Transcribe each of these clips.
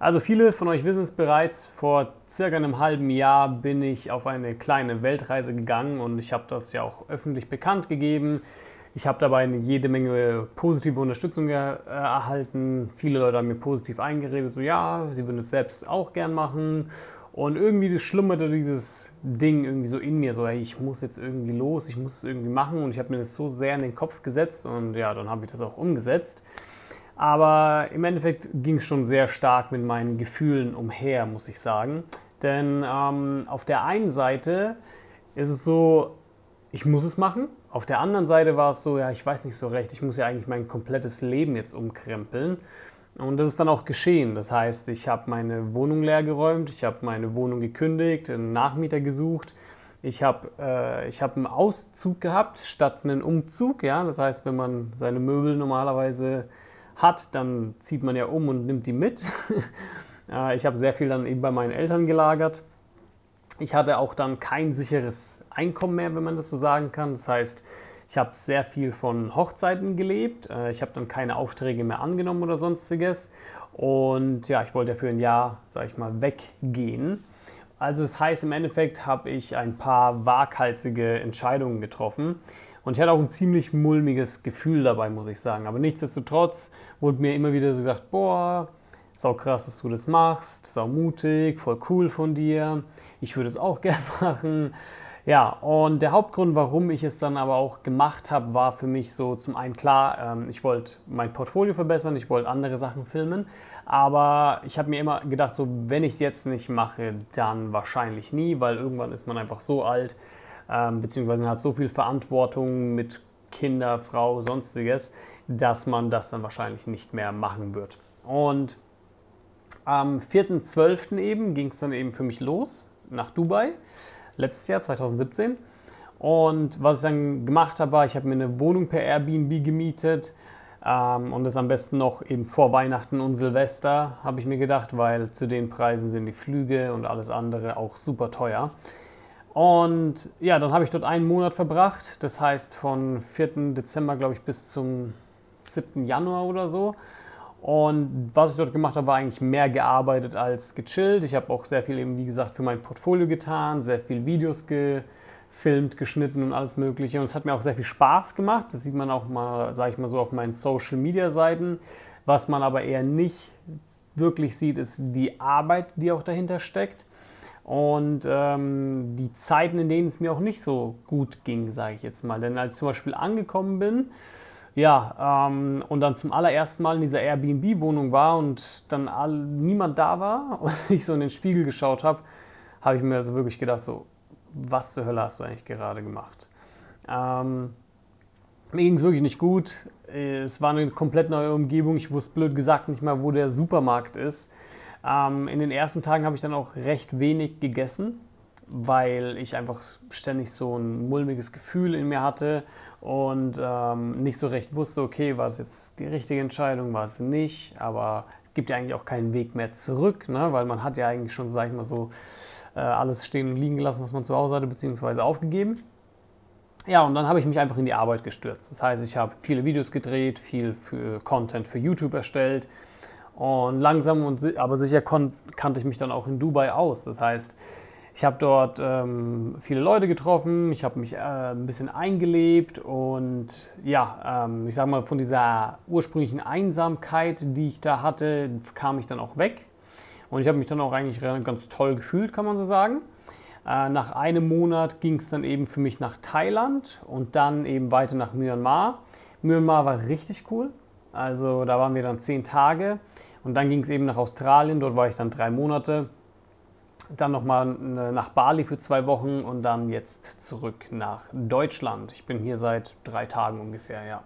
Also viele von euch wissen es bereits, vor circa einem halben Jahr bin ich auf eine kleine Weltreise gegangen und ich habe das ja auch öffentlich bekannt gegeben. Ich habe dabei jede Menge positive Unterstützung erhalten. Viele Leute haben mir positiv eingeredet, so ja, sie würden es selbst auch gern machen. Und irgendwie schlummerte dieses Ding irgendwie so in mir, so hey, ich muss jetzt irgendwie los, ich muss es irgendwie machen. Und ich habe mir das so sehr in den Kopf gesetzt und ja, dann habe ich das auch umgesetzt. Aber im Endeffekt ging es schon sehr stark mit meinen Gefühlen umher, muss ich sagen. Denn ähm, auf der einen Seite ist es so, ich muss es machen. Auf der anderen Seite war es so, ja, ich weiß nicht so recht, ich muss ja eigentlich mein komplettes Leben jetzt umkrempeln. Und das ist dann auch geschehen. Das heißt, ich habe meine Wohnung leer geräumt, ich habe meine Wohnung gekündigt, einen Nachmieter gesucht. Ich habe äh, hab einen Auszug gehabt statt einen Umzug. Ja? Das heißt, wenn man seine Möbel normalerweise hat, dann zieht man ja um und nimmt die mit. Äh, ich habe sehr viel dann eben bei meinen Eltern gelagert. Ich hatte auch dann kein sicheres Einkommen mehr, wenn man das so sagen kann. Das heißt, ich habe sehr viel von Hochzeiten gelebt. Äh, ich habe dann keine Aufträge mehr angenommen oder sonstiges. Und ja, ich wollte ja für ein Jahr, sage ich mal, weggehen. Also das heißt, im Endeffekt habe ich ein paar waghalsige Entscheidungen getroffen. Und ich hatte auch ein ziemlich mulmiges Gefühl dabei, muss ich sagen. Aber nichtsdestotrotz wurde mir immer wieder so gesagt, boah, sau krass, dass du das machst, sau mutig, voll cool von dir. Ich würde es auch gern machen. Ja, und der Hauptgrund, warum ich es dann aber auch gemacht habe, war für mich so zum einen klar, ähm, ich wollte mein Portfolio verbessern, ich wollte andere Sachen filmen, aber ich habe mir immer gedacht, so wenn ich es jetzt nicht mache, dann wahrscheinlich nie, weil irgendwann ist man einfach so alt, ähm, beziehungsweise hat so viel Verantwortung mit Kinder, Frau, sonstiges, dass man das dann wahrscheinlich nicht mehr machen wird. Und am 4.12. eben ging es dann eben für mich los nach Dubai, letztes Jahr 2017. Und was ich dann gemacht habe, war, ich habe mir eine Wohnung per Airbnb gemietet ähm, und das am besten noch eben vor Weihnachten und Silvester, habe ich mir gedacht, weil zu den Preisen sind die Flüge und alles andere auch super teuer. Und ja, dann habe ich dort einen Monat verbracht. Das heißt von 4. Dezember, glaube ich, bis zum 7. Januar oder so. Und was ich dort gemacht habe, war eigentlich mehr gearbeitet als gechillt. Ich habe auch sehr viel eben, wie gesagt, für mein Portfolio getan, sehr viel Videos gefilmt, geschnitten und alles Mögliche. Und es hat mir auch sehr viel Spaß gemacht. Das sieht man auch mal, sage ich mal so, auf meinen Social Media Seiten. Was man aber eher nicht wirklich sieht, ist die Arbeit, die auch dahinter steckt. Und ähm, die Zeiten, in denen es mir auch nicht so gut ging, sage ich jetzt mal. Denn als ich zum Beispiel angekommen bin, ja, ähm, und dann zum allerersten Mal in dieser Airbnb-Wohnung war und dann all, niemand da war und ich so in den Spiegel geschaut habe, habe ich mir also wirklich gedacht, so, was zur Hölle hast du eigentlich gerade gemacht? Ähm, mir ging es wirklich nicht gut. Es war eine komplett neue Umgebung. Ich wusste blöd gesagt nicht mal, wo der Supermarkt ist. Ähm, in den ersten Tagen habe ich dann auch recht wenig gegessen, weil ich einfach ständig so ein mulmiges Gefühl in mir hatte und ähm, nicht so recht wusste, okay, war es jetzt die richtige Entscheidung, war es nicht, aber gibt ja eigentlich auch keinen Weg mehr zurück, ne? weil man hat ja eigentlich schon, sag ich mal so, äh, alles stehen und liegen gelassen, was man zu Hause hatte, beziehungsweise aufgegeben. Ja, und dann habe ich mich einfach in die Arbeit gestürzt. Das heißt, ich habe viele Videos gedreht, viel für Content für YouTube erstellt, und langsam und aber sicher kannte ich mich dann auch in Dubai aus. Das heißt, ich habe dort ähm, viele Leute getroffen, ich habe mich äh, ein bisschen eingelebt und ja, ähm, ich sage mal, von dieser ursprünglichen Einsamkeit, die ich da hatte, kam ich dann auch weg. Und ich habe mich dann auch eigentlich ganz toll gefühlt, kann man so sagen. Äh, nach einem Monat ging es dann eben für mich nach Thailand und dann eben weiter nach Myanmar. Myanmar war richtig cool. Also da waren wir dann zehn Tage und dann ging es eben nach Australien, dort war ich dann drei Monate. Dann nochmal nach Bali für zwei Wochen und dann jetzt zurück nach Deutschland. Ich bin hier seit drei Tagen ungefähr, ja.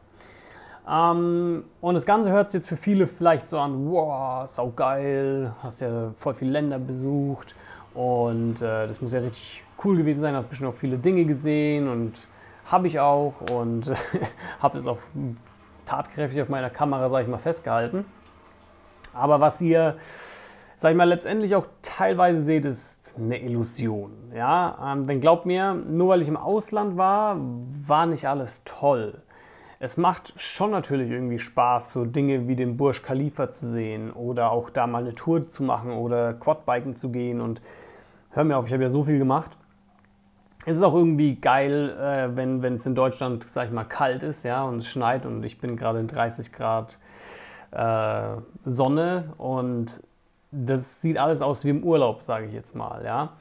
Ähm, und das Ganze hört sich jetzt für viele vielleicht so an, wow, saugeil, hast ja voll viele Länder besucht und äh, das muss ja richtig cool gewesen sein, hast bestimmt auch viele Dinge gesehen und habe ich auch und habe das auch tatkräftig auf meiner Kamera, sage ich mal, festgehalten. Aber was ihr, sag ich mal, letztendlich auch teilweise seht, ist eine Illusion. Ja? Ähm, denn glaubt mir, nur weil ich im Ausland war, war nicht alles toll. es macht schon natürlich irgendwie Spaß, so Dinge wie den Burj Khalifa zu sehen oder auch da mal eine Tour zu machen oder Quadbiken zu gehen. Und hör mir auf, ich habe ja so viel gemacht. Es ist auch irgendwie geil, äh, wenn es in Deutschland, sag ich mal, kalt ist, ja, und es schneit und ich bin gerade in 30 Grad äh, Sonne und das sieht alles aus wie im Urlaub, sage ich jetzt mal, ja.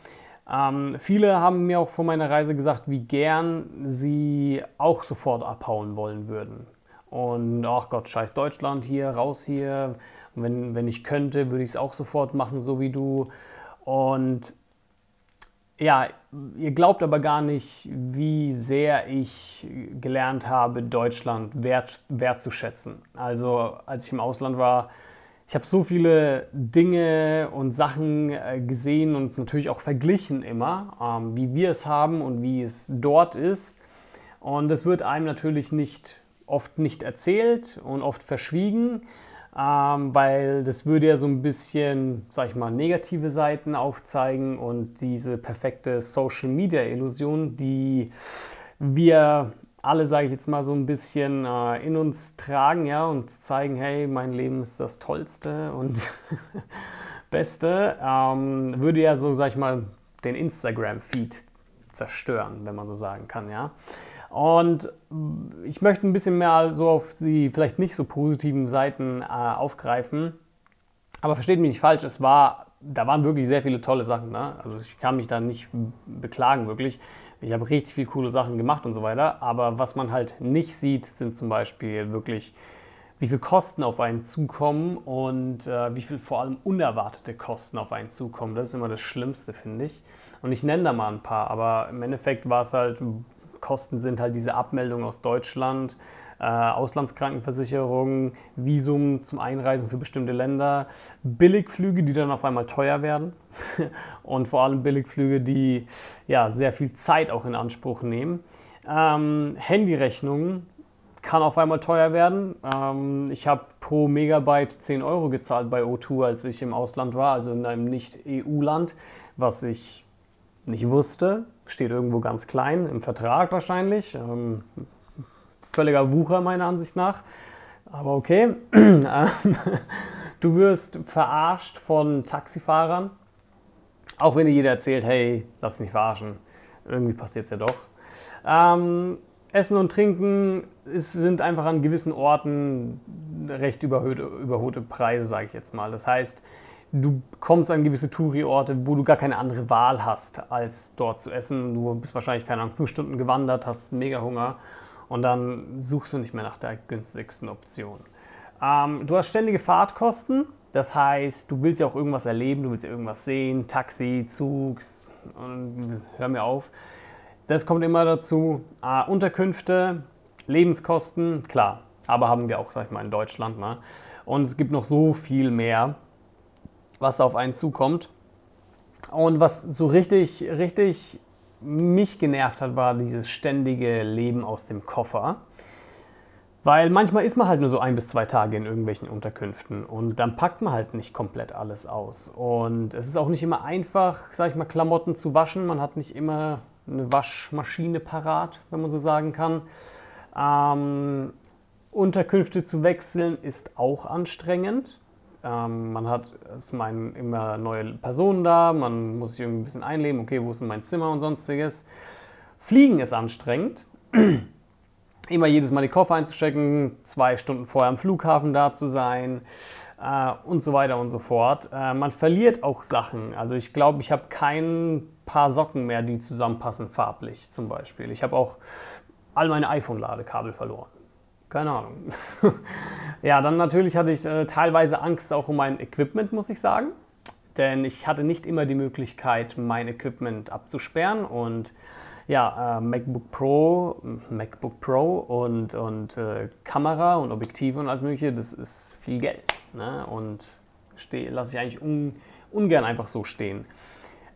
Ähm, viele haben mir auch vor meiner Reise gesagt, wie gern sie auch sofort abhauen wollen würden. Und ach Gott, scheiß Deutschland hier, raus hier. Wenn, wenn ich könnte, würde ich es auch sofort machen, so wie du. Und ja, ihr glaubt aber gar nicht, wie sehr ich gelernt habe, Deutschland wert, wertzuschätzen. Also als ich im Ausland war, ich habe so viele Dinge und Sachen äh, gesehen und natürlich auch verglichen immer, ähm, wie wir es haben und wie es dort ist. Und das wird einem natürlich nicht oft nicht erzählt und oft verschwiegen, ähm, weil das würde ja so ein bisschen, sag ich mal, negative Seiten aufzeigen und diese perfekte Social Media Illusion, die wir alle, sage ich jetzt mal, so ein bisschen äh, in uns tragen, ja, und zeigen, hey, mein Leben ist das Tollste und Beste, ähm, würde ja so, sag ich mal, den Instagram-Feed zerstören, wenn man so sagen kann, ja. Und ich möchte ein bisschen mehr so auf die vielleicht nicht so positiven Seiten äh, aufgreifen. Aber versteht mich nicht falsch, es war, da waren wirklich sehr viele tolle Sachen. Ne? Also ich kann mich da nicht beklagen, wirklich. Ich habe richtig viele coole Sachen gemacht und so weiter. Aber was man halt nicht sieht, sind zum Beispiel wirklich, wie viel Kosten auf einen zukommen und äh, wie viel vor allem unerwartete Kosten auf einen zukommen. Das ist immer das Schlimmste, finde ich. Und ich nenne da mal ein paar, aber im Endeffekt war es halt, Kosten sind halt diese Abmeldung aus Deutschland, äh, Auslandskrankenversicherung, Visum zum Einreisen für bestimmte Länder, Billigflüge, die dann auf einmal teuer werden und vor allem Billigflüge, die ja, sehr viel Zeit auch in Anspruch nehmen. Ähm, Handyrechnungen kann auf einmal teuer werden. Ähm, ich habe pro Megabyte 10 Euro gezahlt bei O2, als ich im Ausland war, also in einem Nicht-EU-Land, was ich nicht wusste. Steht irgendwo ganz klein im Vertrag wahrscheinlich. Ähm, völliger Wucher meiner Ansicht nach. Aber okay. du wirst verarscht von Taxifahrern. Auch wenn dir jeder erzählt, hey, lass dich nicht verarschen. Irgendwie passiert es ja doch. Ähm, Essen und Trinken ist, sind einfach an gewissen Orten recht überhöhte, überhohte Preise, sage ich jetzt mal. Das heißt, du kommst an gewisse Touri-Orte, wo du gar keine andere Wahl hast, als dort zu essen. Du bist wahrscheinlich, keine Ahnung, fünf Stunden gewandert, hast mega Hunger und dann suchst du nicht mehr nach der günstigsten Option. Ähm, du hast ständige Fahrtkosten, das heißt, du willst ja auch irgendwas erleben, du willst ja irgendwas sehen, Taxi, Zug, und hör mir auf. Das kommt immer dazu. Äh, Unterkünfte, Lebenskosten, klar, aber haben wir auch, sag ich mal, in Deutschland. Ne? Und es gibt noch so viel mehr, was auf einen zukommt. Und was so richtig, richtig mich genervt hat, war dieses ständige Leben aus dem Koffer. Weil manchmal ist man halt nur so ein bis zwei Tage in irgendwelchen Unterkünften und dann packt man halt nicht komplett alles aus. Und es ist auch nicht immer einfach, sag ich mal, Klamotten zu waschen. Man hat nicht immer eine Waschmaschine parat, wenn man so sagen kann. Ähm, Unterkünfte zu wechseln ist auch anstrengend. Ähm, man hat ist mein, immer neue Personen da, man muss sich irgendwie ein bisschen einleben, okay, wo ist denn mein Zimmer und sonstiges. Fliegen ist anstrengend. immer jedes Mal die Koffer einzustecken, zwei Stunden vorher am Flughafen da zu sein äh, und so weiter und so fort. Äh, man verliert auch Sachen. Also ich glaube, ich habe kein paar Socken mehr, die zusammenpassen, farblich zum Beispiel. Ich habe auch all meine iPhone-Ladekabel verloren. Keine Ahnung. ja, dann natürlich hatte ich äh, teilweise Angst auch um mein Equipment, muss ich sagen. Denn ich hatte nicht immer die Möglichkeit, mein Equipment abzusperren. Und ja, äh, MacBook Pro, MacBook Pro und, und äh, Kamera und Objektive und alles Mögliche, das ist viel Geld. Ne? Und lasse ich eigentlich un, ungern einfach so stehen.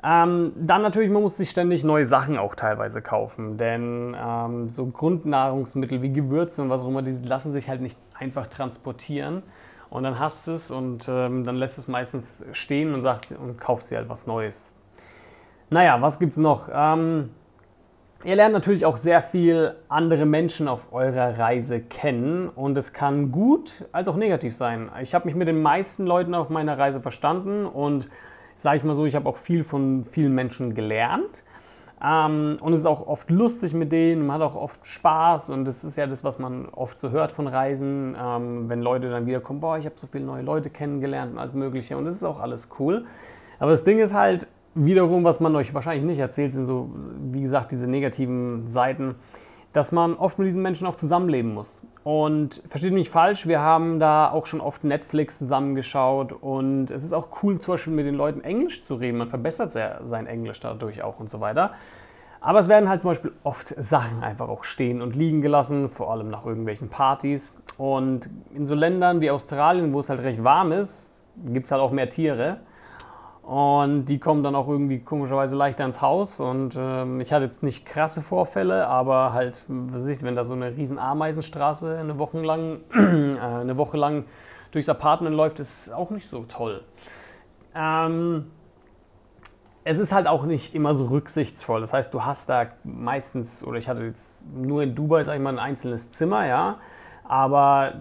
Ähm, dann natürlich, man muss sich ständig neue Sachen auch teilweise kaufen, denn ähm, so Grundnahrungsmittel wie Gewürze und was auch immer, die lassen sich halt nicht einfach transportieren. Und dann hast du es und ähm, dann lässt es meistens stehen und sagst und kaufst dir halt was Neues. Naja, was gibt es noch? Ähm, Ihr lernt natürlich auch sehr viel andere Menschen auf eurer Reise kennen und es kann gut als auch negativ sein. Ich habe mich mit den meisten Leuten auf meiner Reise verstanden und sage ich mal so, ich habe auch viel von vielen Menschen gelernt. Ähm, und es ist auch oft lustig mit denen, man hat auch oft Spaß und das ist ja das, was man oft so hört von Reisen, ähm, wenn Leute dann wiederkommen, boah, ich habe so viele neue Leute kennengelernt und alles Mögliche und das ist auch alles cool. Aber das Ding ist halt, wiederum, was man euch wahrscheinlich nicht erzählt, sind so, wie gesagt, diese negativen Seiten, dass man oft mit diesen Menschen auch zusammenleben muss. Und versteht mich falsch, wir haben da auch schon oft Netflix zusammengeschaut und es ist auch cool, zum Beispiel mit den Leuten Englisch zu reden. Man verbessert sehr sein Englisch dadurch auch und so weiter. Aber es werden halt zum Beispiel oft Sachen einfach auch stehen und liegen gelassen, vor allem nach irgendwelchen Partys. Und in so Ländern wie Australien, wo es halt recht warm ist, gibt es halt auch mehr Tiere. Und die kommen dann auch irgendwie komischerweise leichter ins Haus. Und ähm, ich hatte jetzt nicht krasse Vorfälle, aber halt, was ich, wenn da so eine riesen Ameisenstraße eine Woche lang, äh, eine Woche lang durchs Apartment läuft, ist auch nicht so toll. Ähm, es ist halt auch nicht immer so rücksichtsvoll. Das heißt, du hast da meistens, oder ich hatte jetzt nur in Dubai, sag ich mal, ein einzelnes Zimmer, ja. Aber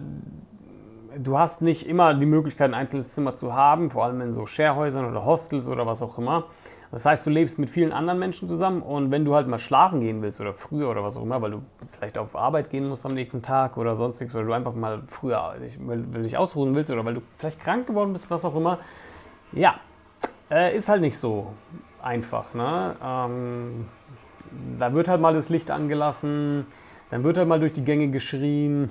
du hast nicht immer die Möglichkeit, ein einzelnes Zimmer zu haben, vor allem in so Sharehäusern oder Hostels oder was auch immer. Das heißt, du lebst mit vielen anderen Menschen zusammen und wenn du halt mal schlafen gehen willst oder früher oder was auch immer, weil du vielleicht auf Arbeit gehen musst am nächsten Tag oder sonstiges oder du einfach mal früher weil dich ausruhen willst oder weil du vielleicht krank geworden bist, was auch immer, ja, äh, ist halt nicht so einfach. Ne? Ähm, da wird halt mal das Licht angelassen, dann wird halt mal durch die Gänge geschrien.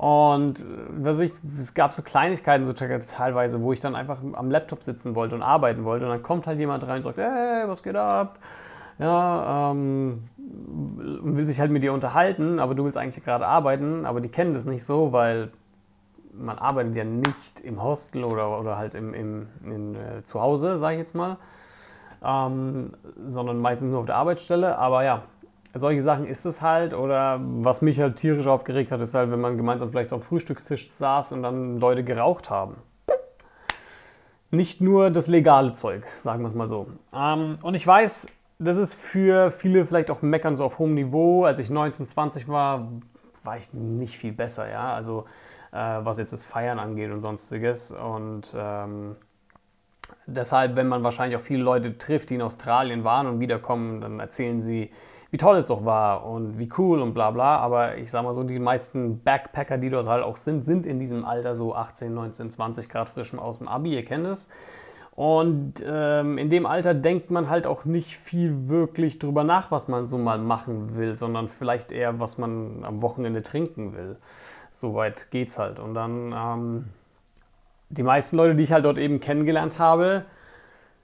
Und äh, was ich, es gab so Kleinigkeiten so teilweise, wo ich dann einfach am Laptop sitzen wollte und arbeiten wollte. Und dann kommt halt jemand rein und sagt, hey, was geht ab? Ja, ähm, will sich halt mit dir unterhalten, aber du willst eigentlich gerade arbeiten, aber die kennen das nicht so, weil man arbeitet ja nicht im Hostel oder, oder halt im, im, in, äh, zu Hause, sage ich jetzt mal, ähm, sondern meistens nur auf der Arbeitsstelle. Aber ja, solche Sachen ist es halt. Oder was mich halt tierisch aufgeregt hat, ist halt, wenn man gemeinsam vielleicht am Frühstückstisch saß und dann Leute geraucht haben. Nicht nur das legale Zeug, sagen wir es mal so. Ähm, und ich weiß, das ist für viele vielleicht auch Meckern so auf hohem Niveau. Als ich 19, 20 war, war ich nicht viel besser, ja. Also äh, was jetzt das Feiern angeht und sonstiges. Und ähm, deshalb, wenn man wahrscheinlich auch viele Leute trifft, die in Australien waren und wiederkommen, dann erzählen sie, wie toll es doch war und wie cool und bla bla. Aber ich sag mal so, die meisten Backpacker, die dort halt auch sind, sind in diesem Alter so 18, 19, 20 Grad frisch aus dem Abi, ihr kennt es. Und ähm, in dem Alter denkt man halt auch nicht viel wirklich drüber nach, was man so mal machen will, sondern vielleicht eher, was man am Wochenende trinken will. Soweit geht's halt. Und dann ähm, die meisten Leute, die ich halt dort eben kennengelernt habe,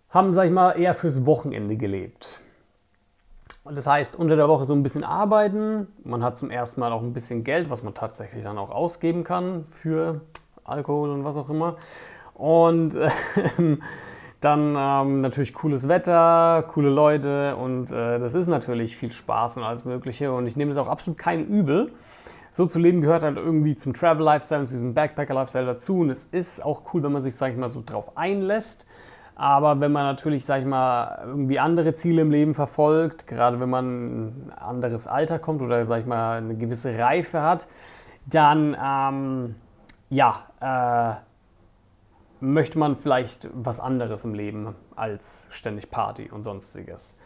haben, sag ich mal, eher fürs Wochenende gelebt. Das heißt, unter der Woche so ein bisschen arbeiten. Man hat zum ersten Mal auch ein bisschen Geld, was man tatsächlich dann auch ausgeben kann für Alkohol und was auch immer. Und äh, dann ähm, natürlich cooles Wetter, coole Leute und äh, das ist natürlich viel Spaß und alles Mögliche. Und ich nehme es auch absolut kein Übel. So zu leben gehört halt irgendwie zum Travel-Lifestyle und zu diesem Backpacker-Lifestyle dazu. Und es ist auch cool, wenn man sich, sag ich mal, so drauf einlässt. Aber wenn man natürlich, sag ich mal, irgendwie andere Ziele im Leben verfolgt, gerade wenn man ein anderes Alter kommt oder, sag ich mal, eine gewisse Reife hat, dann, ähm, ja, äh, möchte man vielleicht was anderes im Leben als ständig Party und sonstiges.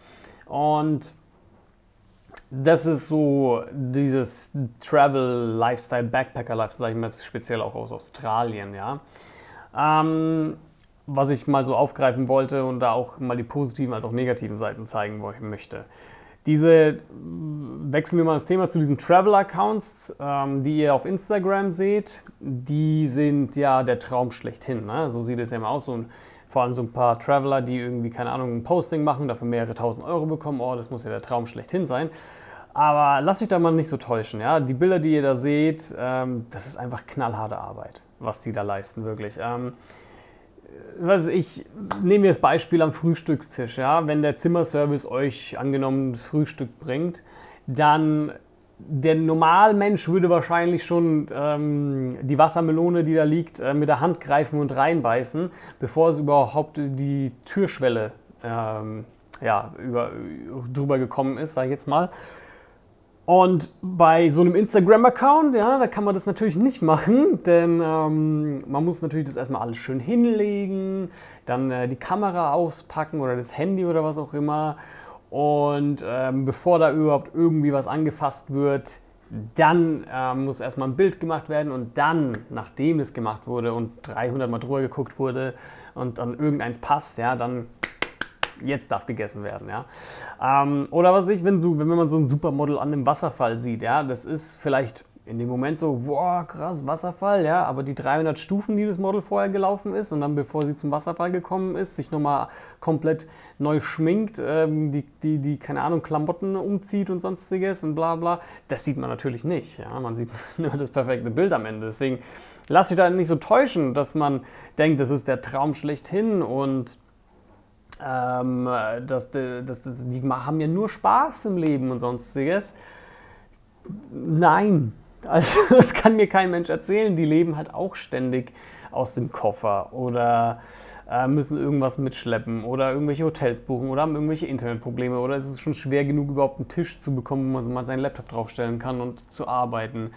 Und das ist so dieses Travel, Lifestyle, Backpacker Lifestyle, sag ich mal speziell auch aus Australien, ja. Ähm, was ich mal so aufgreifen wollte und da auch mal die positiven als auch negativen Seiten zeigen möchte. Diese, wechseln wir mal das Thema zu diesen Travel-Accounts, ähm, die ihr auf Instagram seht, die sind ja der Traum schlechthin. Ne? So sieht es ja immer aus. Und vor allem so ein paar Traveler, die irgendwie, keine Ahnung, ein Posting machen, dafür mehrere tausend Euro bekommen. Oh, das muss ja der Traum schlechthin sein. Aber lasst euch da mal nicht so täuschen. Ja? Die Bilder, die ihr da seht, ähm, das ist einfach knallharte Arbeit, was die da leisten, wirklich. Ähm, was ich nehme jetzt Beispiel am Frühstückstisch. Ja? Wenn der Zimmerservice euch angenommen das Frühstück bringt, dann der Normalmensch würde wahrscheinlich schon ähm, die Wassermelone, die da liegt, äh, mit der Hand greifen und reinbeißen, bevor es überhaupt die Türschwelle ähm, ja, über, drüber gekommen ist, sage ich jetzt mal. Und bei so einem Instagram-Account, ja, da kann man das natürlich nicht machen, denn ähm, man muss natürlich das erstmal alles schön hinlegen, dann äh, die Kamera auspacken oder das Handy oder was auch immer. Und ähm, bevor da überhaupt irgendwie was angefasst wird, dann äh, muss erstmal ein Bild gemacht werden und dann, nachdem es gemacht wurde und 300 Mal drüber geguckt wurde und dann irgendeins passt, ja, dann jetzt darf gegessen werden, ja. Ähm, oder was ich, wenn, so, wenn man so ein Supermodel an einem Wasserfall sieht, ja, das ist vielleicht in dem Moment so, wow, krass, Wasserfall, ja, aber die 300 Stufen, die das Model vorher gelaufen ist und dann, bevor sie zum Wasserfall gekommen ist, sich nochmal komplett neu schminkt, ähm, die, die, die, keine Ahnung, Klamotten umzieht und sonstiges und bla bla, das sieht man natürlich nicht, ja, man sieht nur das perfekte Bild am Ende, deswegen lasst euch da nicht so täuschen, dass man denkt, das ist der Traum schlechthin und ähm, das, das, das, die haben ja nur Spaß im Leben und sonstiges. Nein, also das kann mir kein Mensch erzählen. Die leben halt auch ständig aus dem Koffer oder äh, müssen irgendwas mitschleppen oder irgendwelche Hotels buchen oder haben irgendwelche Internetprobleme oder es ist schon schwer genug, überhaupt einen Tisch zu bekommen, wo man seinen Laptop draufstellen kann und zu arbeiten.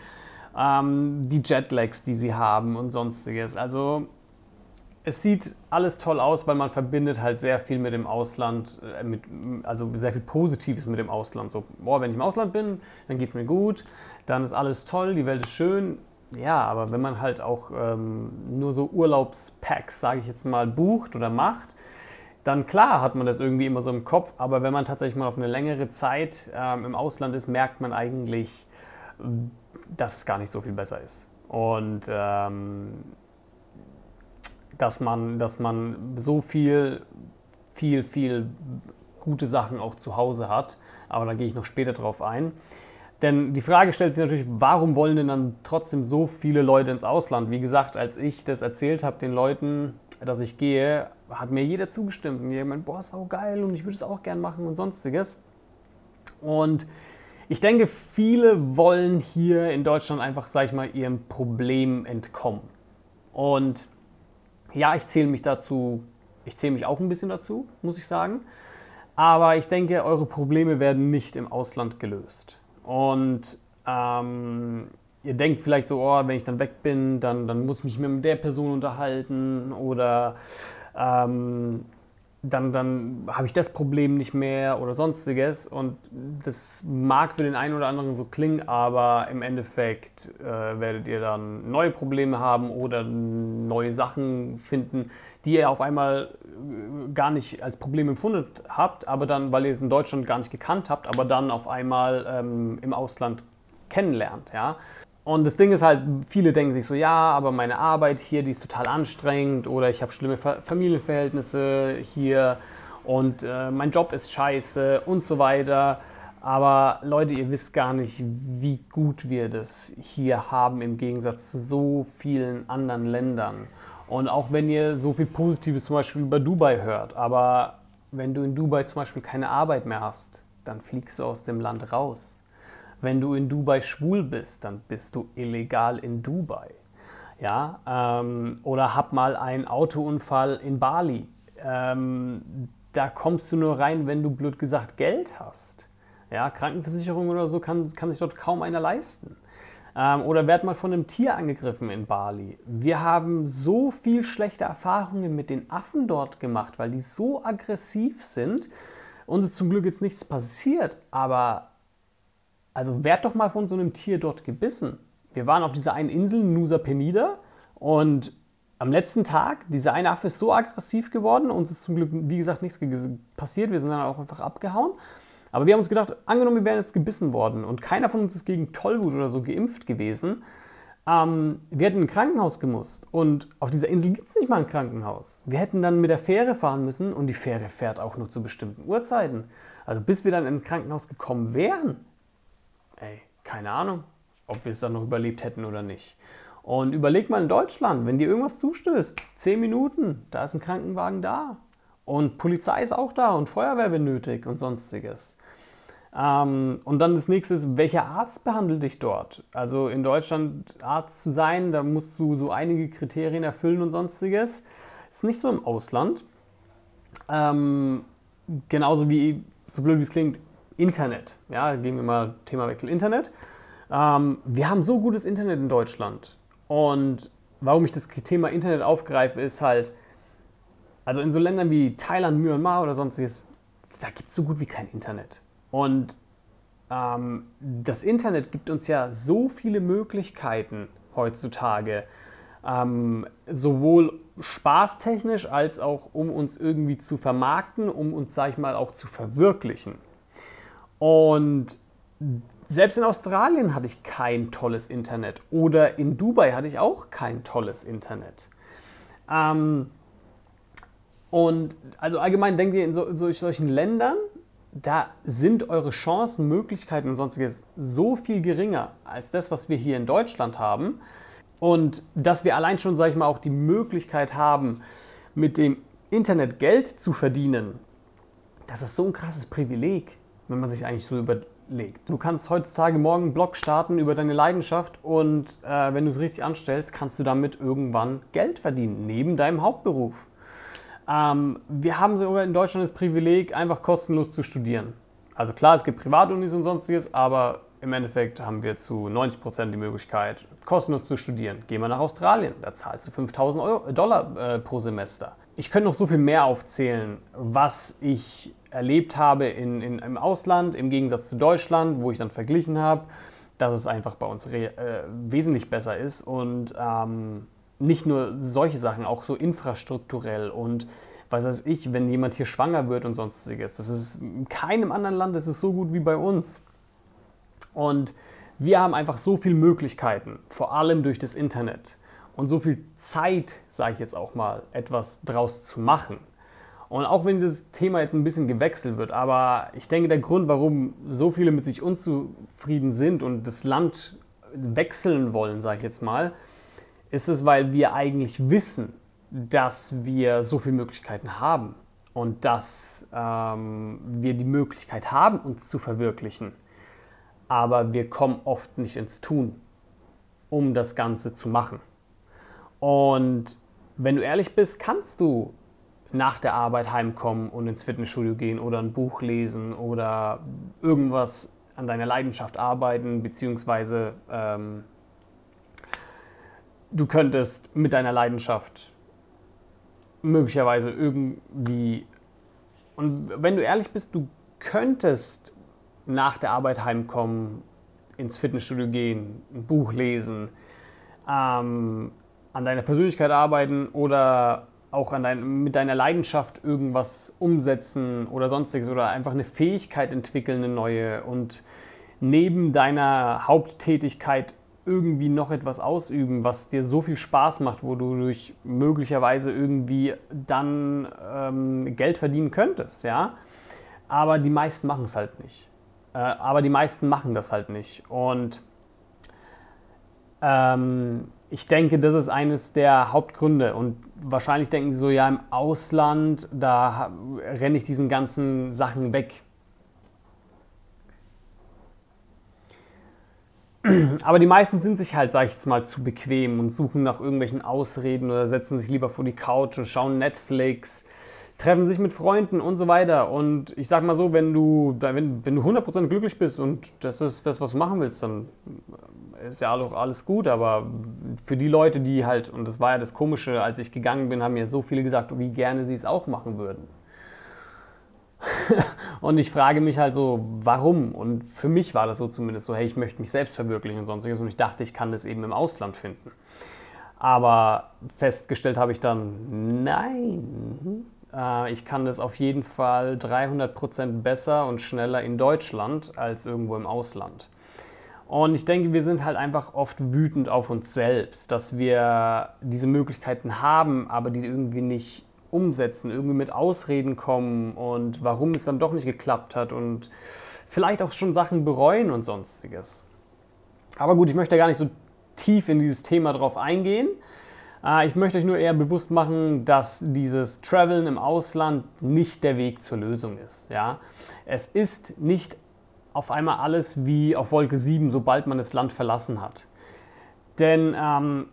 Ähm, die Jetlags, die sie haben und sonstiges. Also es sieht alles toll aus, weil man verbindet halt sehr viel mit dem Ausland, äh, mit, also sehr viel Positives mit dem Ausland. So, boah, wenn ich im Ausland bin, dann geht es mir gut, dann ist alles toll, die Welt ist schön. Ja, aber wenn man halt auch ähm, nur so Urlaubspacks, sage ich jetzt mal, bucht oder macht, dann klar hat man das irgendwie immer so im Kopf. Aber wenn man tatsächlich mal auf eine längere Zeit ähm, im Ausland ist, merkt man eigentlich, dass es gar nicht so viel besser ist. Und ähm, dass man, dass man so viel, viel, viel gute Sachen auch zu Hause hat. Aber da gehe ich noch später drauf ein. Denn die Frage stellt sich natürlich, warum wollen denn dann trotzdem so viele Leute ins Ausland? Wie gesagt, als ich das erzählt habe den Leuten, dass ich gehe, hat mir jeder zugestimmt. Und jeder meint, boah, ist auch geil und ich würde es auch gern machen und sonstiges. Und ich denke, viele wollen hier in Deutschland einfach, sag ich mal, ihrem Problem entkommen. Und ja, ich zähle mich dazu, ich zähle mich auch ein bisschen dazu, muss ich sagen. Aber ich denke, eure Probleme werden nicht im Ausland gelöst. Und ähm, ihr denkt vielleicht so, oh, wenn ich dann weg bin, dann, dann muss ich mich mit der Person unterhalten oder ähm, dann, dann habe ich das Problem nicht mehr oder sonstiges. Und das mag für den einen oder anderen so klingen, aber im Endeffekt äh, werdet ihr dann neue Probleme haben oder neue Sachen finden, die ihr auf einmal äh, gar nicht als Problem empfunden habt, aber dann, weil ihr es in Deutschland gar nicht gekannt habt, aber dann auf einmal ähm, im Ausland kennenlernt. Ja? Und das Ding ist halt, viele denken sich so, ja, aber meine Arbeit hier, die ist total anstrengend oder ich habe schlimme Familienverhältnisse hier und äh, mein Job ist scheiße und so weiter. Aber Leute, ihr wisst gar nicht, wie gut wir das hier haben im Gegensatz zu so vielen anderen Ländern. Und auch wenn ihr so viel Positives zum Beispiel über Dubai hört, aber wenn du in Dubai zum Beispiel keine Arbeit mehr hast, dann fliegst du aus dem Land raus. Wenn du in Dubai schwul bist, dann bist du illegal in Dubai. Ja, ähm, oder hab mal einen Autounfall in Bali. Ähm, da kommst du nur rein, wenn du blöd gesagt Geld hast. Ja, Krankenversicherung oder so kann, kann sich dort kaum einer leisten. Ähm, oder werd mal von einem Tier angegriffen in Bali. Wir haben so viel schlechte Erfahrungen mit den Affen dort gemacht, weil die so aggressiv sind. Uns ist zum Glück jetzt nichts passiert, aber also werd doch mal von so einem Tier dort gebissen. Wir waren auf dieser einen Insel, Nusa Penida, und am letzten Tag, dieser eine Affe ist so aggressiv geworden, uns ist zum Glück, wie gesagt, nichts passiert, wir sind dann auch einfach abgehauen. Aber wir haben uns gedacht, angenommen, wir wären jetzt gebissen worden und keiner von uns ist gegen Tollwut oder so geimpft gewesen, ähm, wir hätten ein Krankenhaus gemusst. Und auf dieser Insel gibt es nicht mal ein Krankenhaus. Wir hätten dann mit der Fähre fahren müssen und die Fähre fährt auch nur zu bestimmten Uhrzeiten. Also bis wir dann ins Krankenhaus gekommen wären, ey, keine Ahnung, ob wir es dann noch überlebt hätten oder nicht. Und überleg mal in Deutschland, wenn dir irgendwas zustößt, 10 Minuten, da ist ein Krankenwagen da. Und Polizei ist auch da und Feuerwehr, wenn nötig und sonstiges. Ähm, und dann das nächste ist, welcher Arzt behandelt dich dort? Also in Deutschland Arzt zu sein, da musst du so einige Kriterien erfüllen und sonstiges. Ist nicht so im Ausland. Ähm, genauso wie, so blöd wie es klingt, Internet. Ja, gehen wir mal Themawechsel Internet. Ähm, wir haben so gutes Internet in Deutschland. Und warum ich das Thema Internet aufgreife, ist halt, also in so Ländern wie Thailand, Myanmar oder sonstiges, da gibt es so gut wie kein Internet. Und ähm, das Internet gibt uns ja so viele Möglichkeiten heutzutage, ähm, sowohl spaßtechnisch als auch um uns irgendwie zu vermarkten, um uns, sag ich mal, auch zu verwirklichen. Und selbst in Australien hatte ich kein tolles Internet oder in Dubai hatte ich auch kein tolles Internet. Ähm, und also allgemein denkt ihr in so, so, solchen Ländern, da sind eure Chancen, Möglichkeiten und sonstiges so viel geringer als das, was wir hier in Deutschland haben. Und dass wir allein schon, sage ich mal, auch die Möglichkeit haben, mit dem Internet Geld zu verdienen, das ist so ein krasses Privileg, wenn man sich eigentlich so überlegt. Du kannst heutzutage morgen einen Blog starten über deine Leidenschaft und äh, wenn du es richtig anstellst, kannst du damit irgendwann Geld verdienen, neben deinem Hauptberuf. Ähm, wir haben sogar in Deutschland das Privileg, einfach kostenlos zu studieren. Also klar, es gibt Privatunis und sonstiges, aber im Endeffekt haben wir zu 90 Prozent die Möglichkeit, kostenlos zu studieren. Gehen wir nach Australien, da zahlst du 5000 Euro, Dollar äh, pro Semester. Ich könnte noch so viel mehr aufzählen, was ich erlebt habe in, in, im Ausland, im Gegensatz zu Deutschland, wo ich dann verglichen habe, dass es einfach bei uns äh, wesentlich besser ist. Und ähm, nicht nur solche Sachen, auch so infrastrukturell und was weiß ich, wenn jemand hier schwanger wird und sonstiges. Das ist in keinem anderen Land das ist so gut wie bei uns. Und wir haben einfach so viele Möglichkeiten, vor allem durch das Internet und so viel Zeit, sage ich jetzt auch mal, etwas draus zu machen. Und auch wenn das Thema jetzt ein bisschen gewechselt wird, aber ich denke, der Grund, warum so viele mit sich unzufrieden sind und das Land wechseln wollen, sage ich jetzt mal, ist es, weil wir eigentlich wissen, dass wir so viele Möglichkeiten haben und dass ähm, wir die Möglichkeit haben, uns zu verwirklichen aber wir kommen oft nicht ins Tun, um das Ganze zu machen. Und wenn du ehrlich bist, kannst du nach der Arbeit heimkommen und ins Fitnessstudio gehen oder ein Buch lesen oder irgendwas an deiner Leidenschaft arbeiten, beziehungsweise ähm, du könntest mit deiner Leidenschaft möglicherweise irgendwie, und wenn du ehrlich bist, du könntest nach der Arbeit heimkommen, ins Fitnessstudio gehen, ein Buch lesen, ähm, an deiner Persönlichkeit arbeiten oder auch an dein, mit deiner Leidenschaft irgendwas umsetzen oder sonstiges oder einfach eine Fähigkeit entwickeln, eine neue und neben deiner Haupttätigkeit irgendwie noch etwas ausüben, was dir so viel Spaß macht, wo du durch möglicherweise irgendwie dann ähm, Geld verdienen könntest, ja. Aber die meisten machen es halt nicht. Äh, aber die meisten machen das halt nicht. Und ähm, ich denke, das ist eines der Hauptgründe. Und wahrscheinlich denken sie so, ja, im Ausland, da renne ich diesen ganzen Sachen weg. Aber die meisten sind sich halt, sag ich jetzt mal, zu bequem und suchen nach irgendwelchen Ausreden oder setzen sich lieber vor die Couch und schauen Netflix treffen sich mit Freunden und so weiter. Und ich sag mal so, wenn du, wenn, wenn du 100% glücklich bist und das ist das, was du machen willst, dann ist ja auch alles gut. Aber für die Leute, die halt, und das war ja das Komische, als ich gegangen bin, haben mir so viele gesagt, wie gerne sie es auch machen würden. und ich frage mich halt so, warum? Und für mich war das so zumindest so, hey, ich möchte mich selbst verwirklichen und sonstiges. Und ich dachte, ich kann das eben im Ausland finden. Aber festgestellt habe ich dann, nein, ich kann das auf jeden Fall 300% besser und schneller in Deutschland als irgendwo im Ausland. Und ich denke, wir sind halt einfach oft wütend auf uns selbst, dass wir diese Möglichkeiten haben, aber die irgendwie nicht umsetzen, irgendwie mit Ausreden kommen und warum es dann doch nicht geklappt hat und vielleicht auch schon Sachen bereuen und sonstiges. Aber gut, ich möchte gar nicht so tief in dieses Thema drauf eingehen. Äh, ich möchte euch nur eher bewusst machen, dass dieses Traveln im Ausland nicht der Weg zur Lösung ist. Ja? Es ist nicht auf einmal alles wie auf Wolke 7, sobald man das Land verlassen hat. Denn ähm,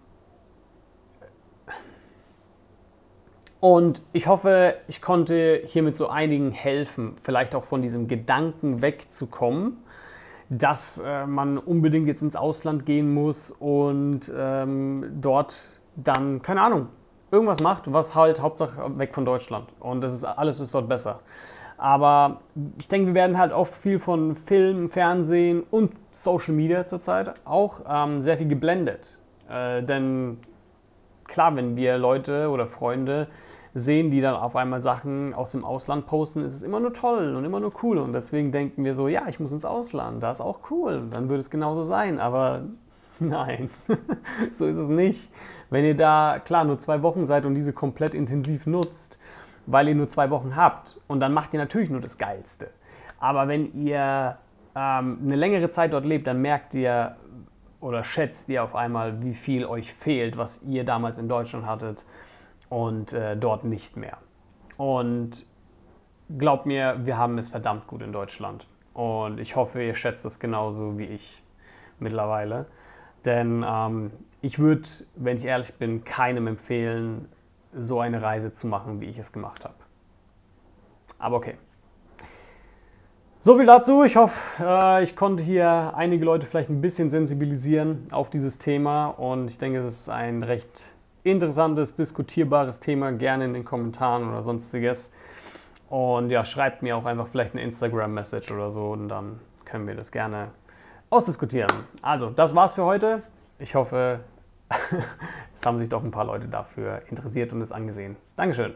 Und ich hoffe, ich konnte hiermit so einigen helfen, vielleicht auch von diesem Gedanken wegzukommen, dass äh, man unbedingt jetzt ins Ausland gehen muss und ähm, dort dann, keine Ahnung, irgendwas macht, was halt Hauptsache weg von Deutschland. Und das ist, alles ist dort besser. Aber ich denke, wir werden halt oft viel von Film, Fernsehen und Social Media zurzeit auch ähm, sehr viel geblendet. Äh, denn klar, wenn wir Leute oder Freunde sehen, die dann auf einmal Sachen aus dem Ausland posten, ist es immer nur toll und immer nur cool. Und deswegen denken wir so, ja, ich muss ins Ausland, das ist auch cool. Dann würde es genauso sein. Aber nein, so ist es nicht. Wenn ihr da, klar, nur zwei Wochen seid und diese komplett intensiv nutzt, weil ihr nur zwei Wochen habt, und dann macht ihr natürlich nur das Geilste. Aber wenn ihr ähm, eine längere Zeit dort lebt, dann merkt ihr oder schätzt ihr auf einmal, wie viel euch fehlt, was ihr damals in Deutschland hattet und äh, dort nicht mehr. Und glaubt mir, wir haben es verdammt gut in Deutschland. Und ich hoffe, ihr schätzt es genauso wie ich mittlerweile. Denn ähm, ich würde, wenn ich ehrlich bin, keinem empfehlen, so eine Reise zu machen, wie ich es gemacht habe. Aber okay. So viel dazu. Ich hoffe, äh, ich konnte hier einige Leute vielleicht ein bisschen sensibilisieren auf dieses Thema und ich denke, es ist ein recht interessantes, diskutierbares Thema, gerne in den Kommentaren oder sonstiges. Und ja, schreibt mir auch einfach vielleicht eine Instagram-Message oder so und dann können wir das gerne ausdiskutieren. Also, das war's für heute. Ich hoffe, es haben sich doch ein paar Leute dafür interessiert und es angesehen. Dankeschön.